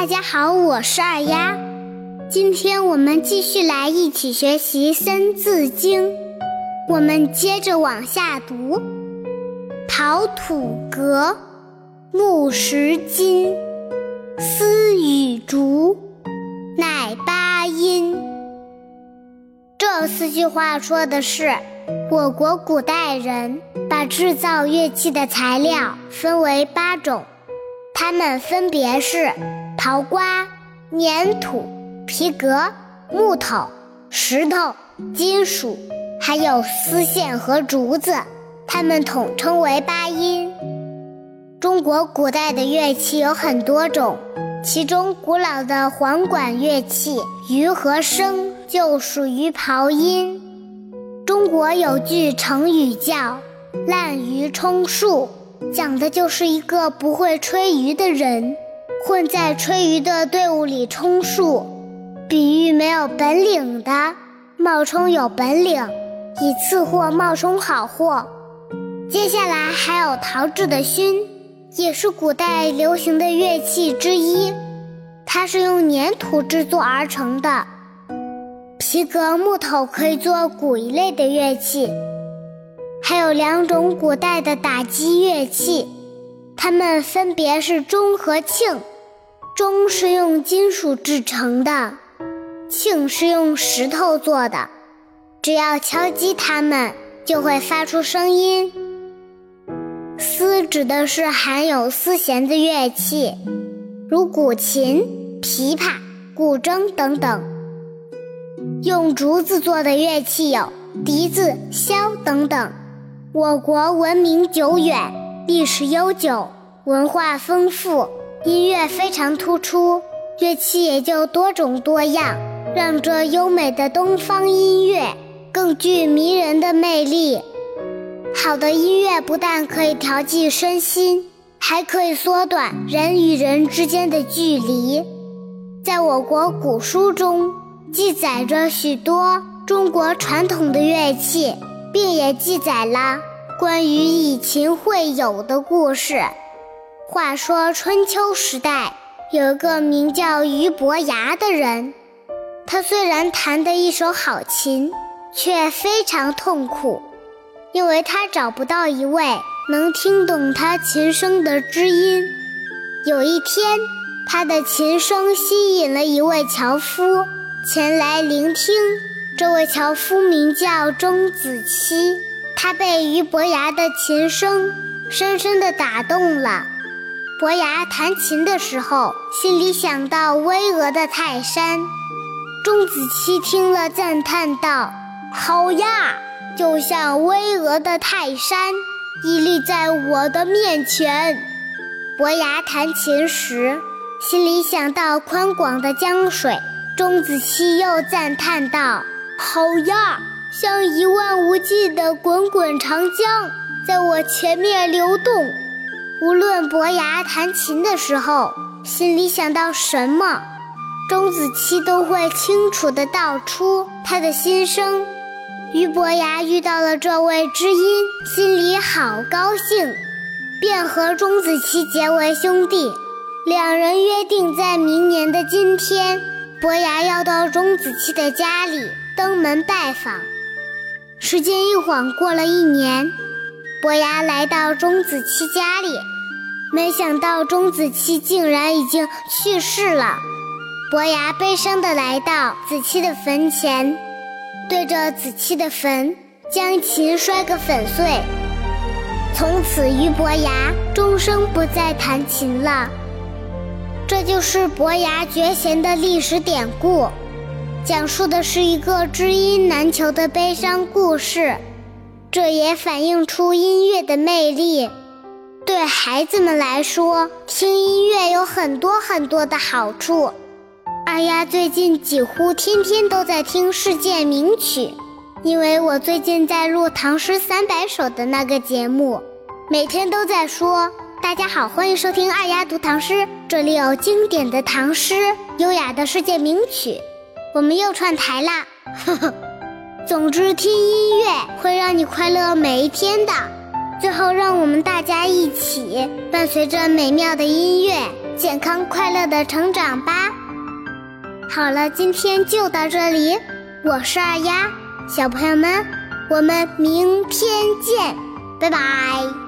大家好，我是二丫。今天我们继续来一起学习《三字经》，我们接着往下读：陶土革，木石金，丝与竹，乃八音。这四句话说的是，我国古代人把制造乐器的材料分为八种，它们分别是。陶瓜、粘土、皮革、木头、石头、金属，还有丝线和竹子，它们统称为八音。中国古代的乐器有很多种，其中古老的簧管乐器鱼和笙就属于刨音。中国有句成语叫“滥竽充数”，讲的就是一个不会吹竽的人。混在吹竽的队伍里充数，比喻没有本领的冒充有本领，以次货冒充好货。接下来还有陶制的埙，也是古代流行的乐器之一，它是用粘土制作而成的。皮革、木头可以做鼓一类的乐器，还有两种古代的打击乐器，它们分别是钟和磬。钟是用金属制成的，磬是用石头做的，只要敲击它们，就会发出声音。丝指的是含有丝弦的乐器，如古琴、琵琶、古筝等等。用竹子做的乐器有笛子、箫等等。我国文明久远，历史悠久，文化丰富。音乐非常突出，乐器也就多种多样，让这优美的东方音乐更具迷人的魅力。好的音乐不但可以调剂身心，还可以缩短人与人之间的距离。在我国古书中，记载着许多中国传统的乐器，并也记载了关于以琴会友的故事。话说春秋时代，有一个名叫俞伯牙的人，他虽然弹得一手好琴，却非常痛苦，因为他找不到一位能听懂他琴声的知音。有一天，他的琴声吸引了一位樵夫前来聆听。这位樵夫名叫钟子期，他被俞伯牙的琴声深深地打动了。伯牙弹琴的时候，心里想到巍峨的泰山。钟子期听了，赞叹道：“好呀，就像巍峨的泰山屹立在我的面前。”伯牙弹琴时，心里想到宽广的江水。钟子期又赞叹道：“好呀，像一望无际的滚滚长江，在我前面流动。”无论伯牙弹琴的时候心里想到什么，钟子期都会清楚地道出他的心声。俞伯牙遇到了这位知音，心里好高兴，便和钟子期结为兄弟。两人约定在明年的今天，伯牙要到钟子期的家里登门拜访。时间一晃过了一年。伯牙来到钟子期家里，没想到钟子期竟然已经去世了。伯牙悲伤地来到子期的坟前，对着子期的坟将琴摔个粉碎。从此，俞伯牙终生不再弹琴了。这就是伯牙绝弦的历史典故，讲述的是一个知音难求的悲伤故事。这也反映出音乐的魅力。对孩子们来说，听音乐有很多很多的好处。二丫最近几乎天天都在听世界名曲，因为我最近在录《唐诗三百首》的那个节目，每天都在说：“大家好，欢迎收听二丫读唐诗，这里有经典的唐诗，优雅的世界名曲。”我们又串台啦。呵 呵总之听音乐会让你快乐每一天的。最后让我们大家一起伴随着美妙的音乐健康快乐的成长吧。好了今天就到这里。我是二丫。小朋友们我们明天见。拜拜。